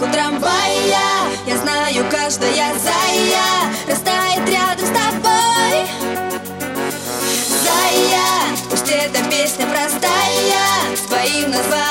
у трамвая. Я знаю, каждая зая Растает рядом с тобой. Зая, пусть эта песня простая. С твоим названием